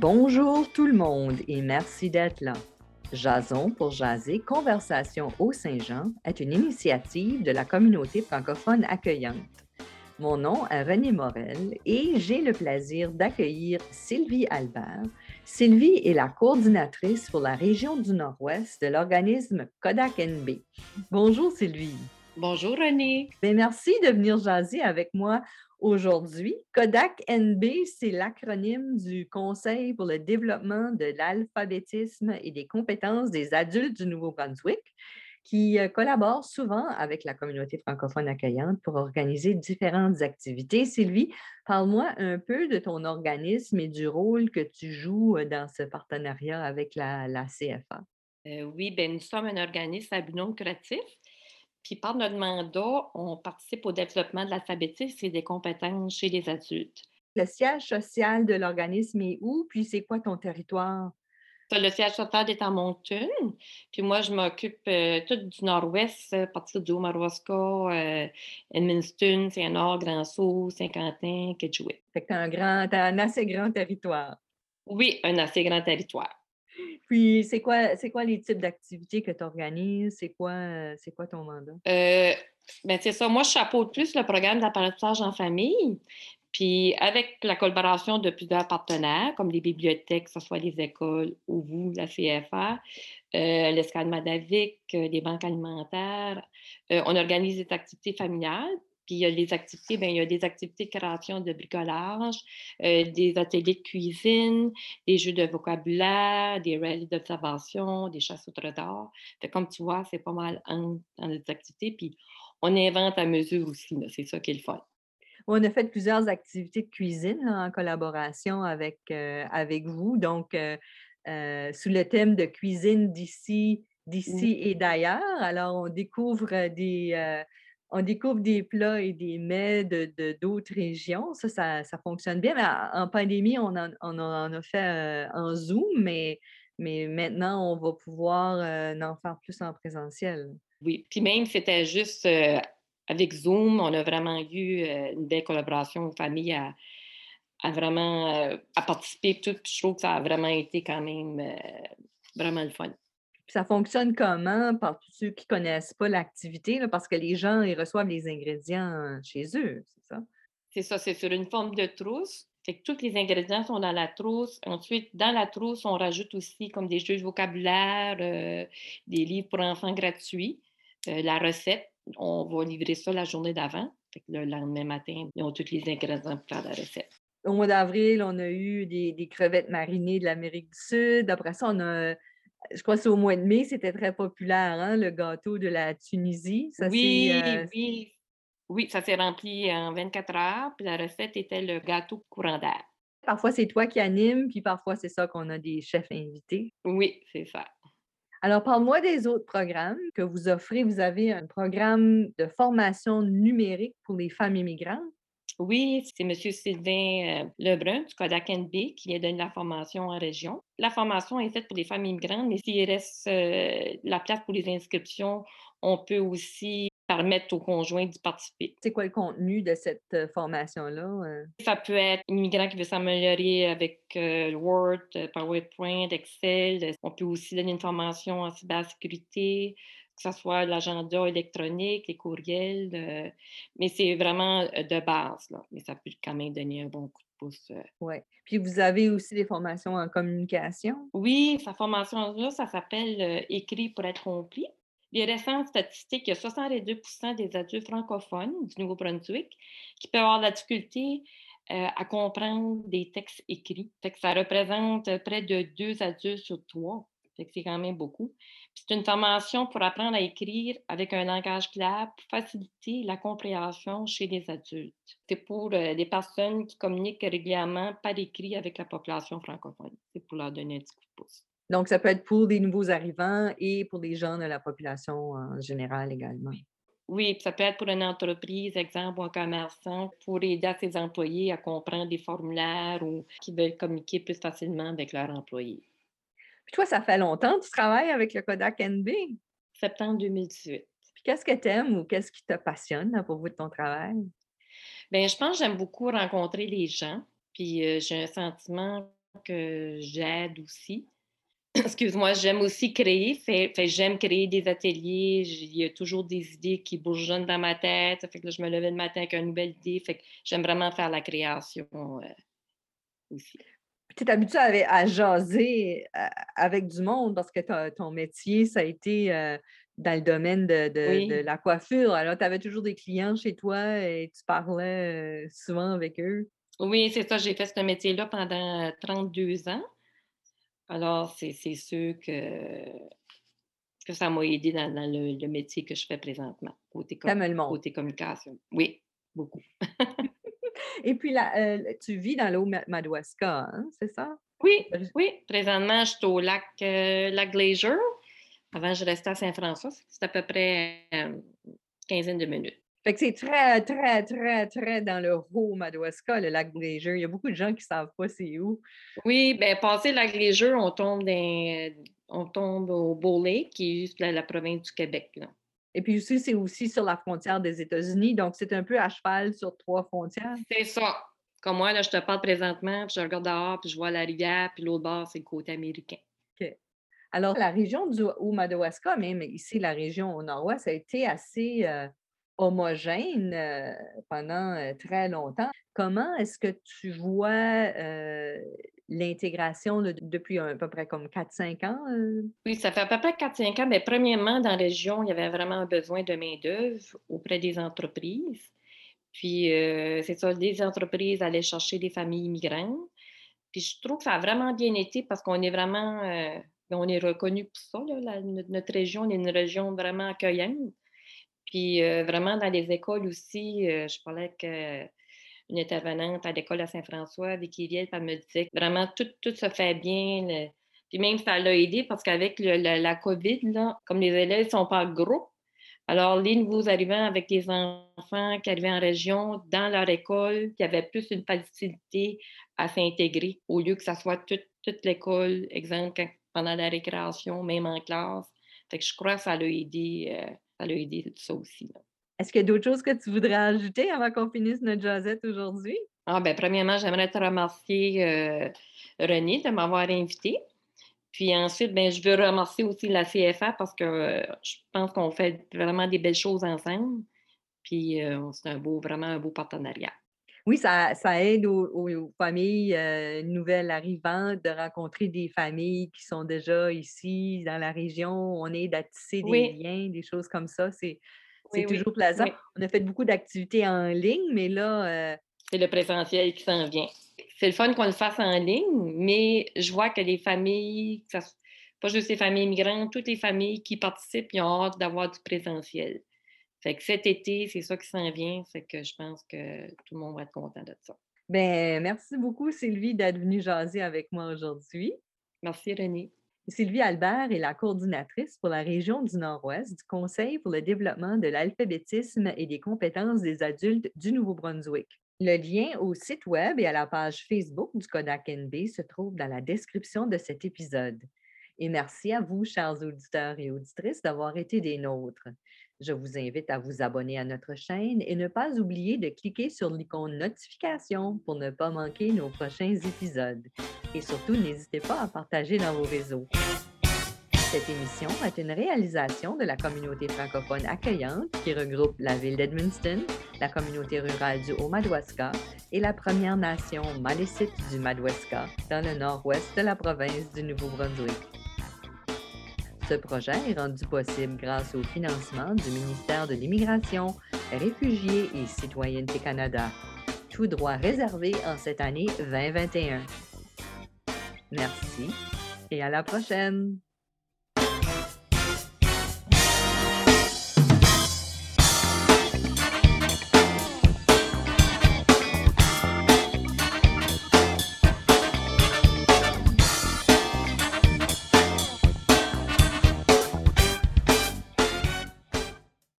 Bonjour tout le monde et merci d'être là. Jason pour jaser Conversation au Saint-Jean est une initiative de la communauté francophone accueillante. Mon nom est René Morel et j'ai le plaisir d'accueillir Sylvie Albert. Sylvie est la coordinatrice pour la région du Nord-Ouest de l'organisme Kodak NB. Bonjour Sylvie. Bonjour René. Ben, merci de venir jaser avec moi aujourd'hui. Kodak NB, c'est l'acronyme du Conseil pour le développement de l'alphabétisme et des compétences des adultes du Nouveau-Brunswick qui euh, collabore souvent avec la communauté francophone accueillante pour organiser différentes activités. Sylvie, parle-moi un peu de ton organisme et du rôle que tu joues euh, dans ce partenariat avec la, CFA. Euh, oui, ben, nous sommes un organisme à but non lucratif. Puis par notre mandat, on participe au développement de l'alphabétisme et des compétences chez les adultes. Le siège social de l'organisme est où? Puis c'est quoi ton territoire? Le siège social est à Moncton. Puis moi, je m'occupe euh, tout du nord-ouest, à partir du Haut-Maroisca, euh, Edmundston, Saint-Nord, Grand-Sault, Saint-Quentin, Kedgewick. Fait que tu as un assez grand territoire. Oui, un assez grand territoire. Puis, c'est quoi, c'est quoi les types d'activités que tu organises? C'est quoi, c'est quoi ton mandat? Euh, ben, c'est ça. Moi, je chapeaute plus le programme d'apprentissage en famille. Puis avec la collaboration de plusieurs partenaires, comme les bibliothèques, que ce soit les écoles ou vous, la CFA, euh, l'escale Madavik, euh, les banques alimentaires, euh, on organise des activités familiales. Puis il y a les activités, bien, il y a des activités de création de bricolage, des ateliers de cuisine, des jeux de vocabulaire, des rallyes d'observation, des chasses au trésor. Comme tu vois, c'est pas mal dans les activités. Puis on invente à mesure aussi, c'est ça qui est le fun. On a fait plusieurs activités de cuisine en collaboration avec, euh, avec vous. Donc, euh, euh, sous le thème de cuisine d'ici, d'ici et d'ailleurs. Alors, on découvre des, on découvre des plats et des mets de, d'autres régions. Ça, ça, fonctionne bien. en pandémie, on en, on a fait en Zoom, mais, mais maintenant, on va pouvoir en faire plus en présentiel. Oui, puis même, c'était juste avec Zoom, on a vraiment eu euh, une belle collaboration aux familles à, vraiment euh, à participer. Tout, je trouve que ça a vraiment été quand même euh, vraiment le fun. Ça fonctionne comment par tous ceux qui ne connaissent pas l'activité? Parce que les gens, ils reçoivent les ingrédients chez eux, c'est ça? C'est ça, c'est sur une forme de trousse. Fait que tous les ingrédients sont dans la trousse. Ensuite, dans la trousse, on rajoute aussi comme des jeux de vocabulaire, des livres pour enfants gratuits, la recette on va livrer ça la journée d'avant. Le lendemain matin, ils ont tous les ingrédients pour faire la recette. Au mois d'avril, on a eu des, crevettes marinées de l'Amérique du Sud. Après ça, on a, je crois que c'est au mois de mai, c'était très populaire, hein, le gâteau de la Tunisie. oui, euh, oui. Oui, ça s'est rempli en 24 heures. Puis la recette était le gâteau courant d'air. Parfois, c'est toi qui anime, puis parfois, c'est ça qu'on a des chefs invités. Oui, c'est ça. Alors, parle-moi des autres programmes que vous offrez. Vous avez un programme de formation numérique pour les femmes immigrantes. Oui, c'est M. Sylvain euh, Lebrun du Kodak NB qui vient donner la formation en région. La formation est faite pour les femmes immigrantes, mais s'il reste euh, la place pour les inscriptions, on peut aussi permettre aux conjoints d'y participer. C'est quoi le contenu de cette euh, formation-là? Euh? Ça peut être un immigrant qui veut s'améliorer avec euh, Word, PowerPoint, Excel. On peut aussi donner une formation en cybersécurité, que ce soit l'agenda électronique, les courriels. mais c'est vraiment de base, là. mais ça peut quand même donner un bon coup de pouce. Oui. Puis vous avez aussi des formations en communication? Oui, sa formation-là, ça s'appelle Écrit pour être compris. Les récentes statistiques, il y a 62% des adultes francophones du Nouveau-Brunswick qui peuvent avoir de la difficulté euh, à comprendre des textes écrits. ça représente près de deux adultes sur trois. c'est quand même beaucoup. C'est une formation pour apprendre à écrire avec un langage clair pour faciliter la compréhension chez les adultes. C'est pour euh, des personnes qui communiquent régulièrement par écrit avec la population francophone. C'est pour leur donner un petit coup de pouce. Donc, ça peut être pour des nouveaux arrivants et pour des gens de la population en général également. Oui, ça peut être pour une entreprise, exemple, ou un commerçant, pour aider ses employés à comprendre des formulaires ou qui veulent communiquer plus facilement avec leurs employés. Puis toi, ça fait longtemps que tu travailles avec le Kodak NB? Septembre 2018. Puis qu'est-ce que tu aimes ou qu'est-ce qui te passionne pour vous de ton travail? Bien, je pense que j'aime beaucoup rencontrer les gens. Puis euh, j'ai un sentiment que j'aide aussi. Excuse-moi, j'aime aussi créer. Fait, j'aime créer des ateliers. Il y a toujours des idées qui bourgeonnent dans ma tête. fait que je me levais le matin avec une nouvelle idée. Fait que j'aime vraiment faire la création euh, aussi. Tu es habitué à, à, jaser euh, avec du monde? Parce que ton métier, ça a été euh, dans le domaine de, la coiffure. Alors, tu avais toujours des clients chez toi et tu parlais souvent avec eux? Oui, c'est ça. J'ai fait ce métier-là pendant 32 ans. Alors, c'est sûr que, que ça m'a aidé dans, le, métier que je fais présentement, côté, côté communication. Oui, beaucoup. Et puis, là, euh, tu vis dans l'eau Madawaska, hein, c'est ça? Oui, oui. Présentement, je suis au lac, euh, lac Glacier. Avant, je restais à Saint-François. C'est à peu près une euh, quinzaine de minutes. Fait que c'est très, très, très, très dans le haut Madawaska, le lac Glacier. Il y a beaucoup de gens qui ne savent pas c'est où. Oui, bien, passer le lac Glacier, on tombe, dans, on tombe au Beau qui est juste la, province du Québec. Là. Et puis aussi, c'est aussi sur la frontière des États-Unis. Donc, c'est un peu à cheval sur trois frontières. C'est ça. Comme moi, là, je te parle présentement, puis je regarde dehors, puis je vois la rivière, puis l'autre bord, c'est le côté américain. OK. Alors, la région du Madawaska, même ici, la région au nord-ouest, a été assez euh, homogène pendant très longtemps. Comment est-ce que tu vois l'intégration depuis à peu près comme 4-5 ans? Oui, ça fait à peu près 4-5 ans. Mais premièrement, dans la région, il y avait vraiment besoin de main-d'œuvre auprès des entreprises. Puis, c'est ça, les entreprises allaient chercher des familles immigrantes. Puis, je trouve que ça a vraiment bien été parce qu'on est vraiment, on est reconnu pour ça. notre région est une région vraiment accueillante. Puis, vraiment, dans les écoles aussi, je parlais avec une intervenante à l'école à Saint-François, Vicky Riel, elle me disait que vraiment tout, tout se fait bien. Puis même ça l'a aidé parce qu'avec la, COVID, là, comme les élèves ne sont pas gros, alors les nouveaux arrivants avec des enfants qui arrivaient en région, dans leur école, qui avaient plus une facilité à s'intégrer au lieu que ça soit toute, toute l'école, exemple, pendant la récréation, même en classe. Fait que je crois que ça l'a aidé, euh, ça l'a aidé tout ça aussi. Est-ce qu'il y a d'autres choses que tu voudrais ajouter avant qu'on finisse notre jazzette aujourd'hui? Ah, ben, premièrement, j'aimerais te remercier, euh, René, de m'avoir invité. Puis ensuite, ben, je veux remercier aussi la CFA parce que euh, je pense qu'on fait vraiment des belles choses ensemble. Puis euh, c'est un beau, vraiment un beau partenariat. Oui, ça, aide aux, familles nouvelles arrivantes de rencontrer des familles qui sont déjà ici dans la région. On aide à tisser des liens, des choses comme ça. C'est toujours plaisant. On a fait beaucoup d'activités en ligne, mais là. Euh c'est le présentiel qui s'en vient. C'est le fun qu'on le fasse en ligne, mais je vois que les familles, pas juste les familles immigrantes, toutes les familles qui participent, ils ont hâte d'avoir du présentiel. Fait que cet été, c'est ça qui s'en vient. Fait que je pense que tout le monde va être content de ça. Bien, merci beaucoup, Sylvie, d'être venue jaser avec moi aujourd'hui. Merci, René. Sylvie Albert est la coordinatrice pour la région du Nord-Ouest du Conseil pour le développement de l'alphabétisme et des compétences des adultes du Nouveau-Brunswick. Le lien au site Web et à la page Facebook du Kodak NB se trouve dans la description de cet épisode. Et merci à vous, chers auditeurs et auditrices, d'avoir été des nôtres. Je vous invite à vous abonner à notre chaîne et ne pas oublier de cliquer sur l'icône notification pour ne pas manquer nos prochains épisodes. Et surtout, n'hésitez pas à partager dans vos réseaux. Cette émission est une réalisation de la communauté francophone accueillante qui regroupe la ville d'Edmundston, la communauté rurale du Haut-Madawaska et la Première Nation Malécite du Madawaska dans le nord-ouest de la province du Nouveau-Brunswick. Ce projet est rendu possible grâce au financement du ministère de l'Immigration, Réfugiés et Citoyenneté Canada, tout droit réservé en cette année 2021. Merci et à la prochaine!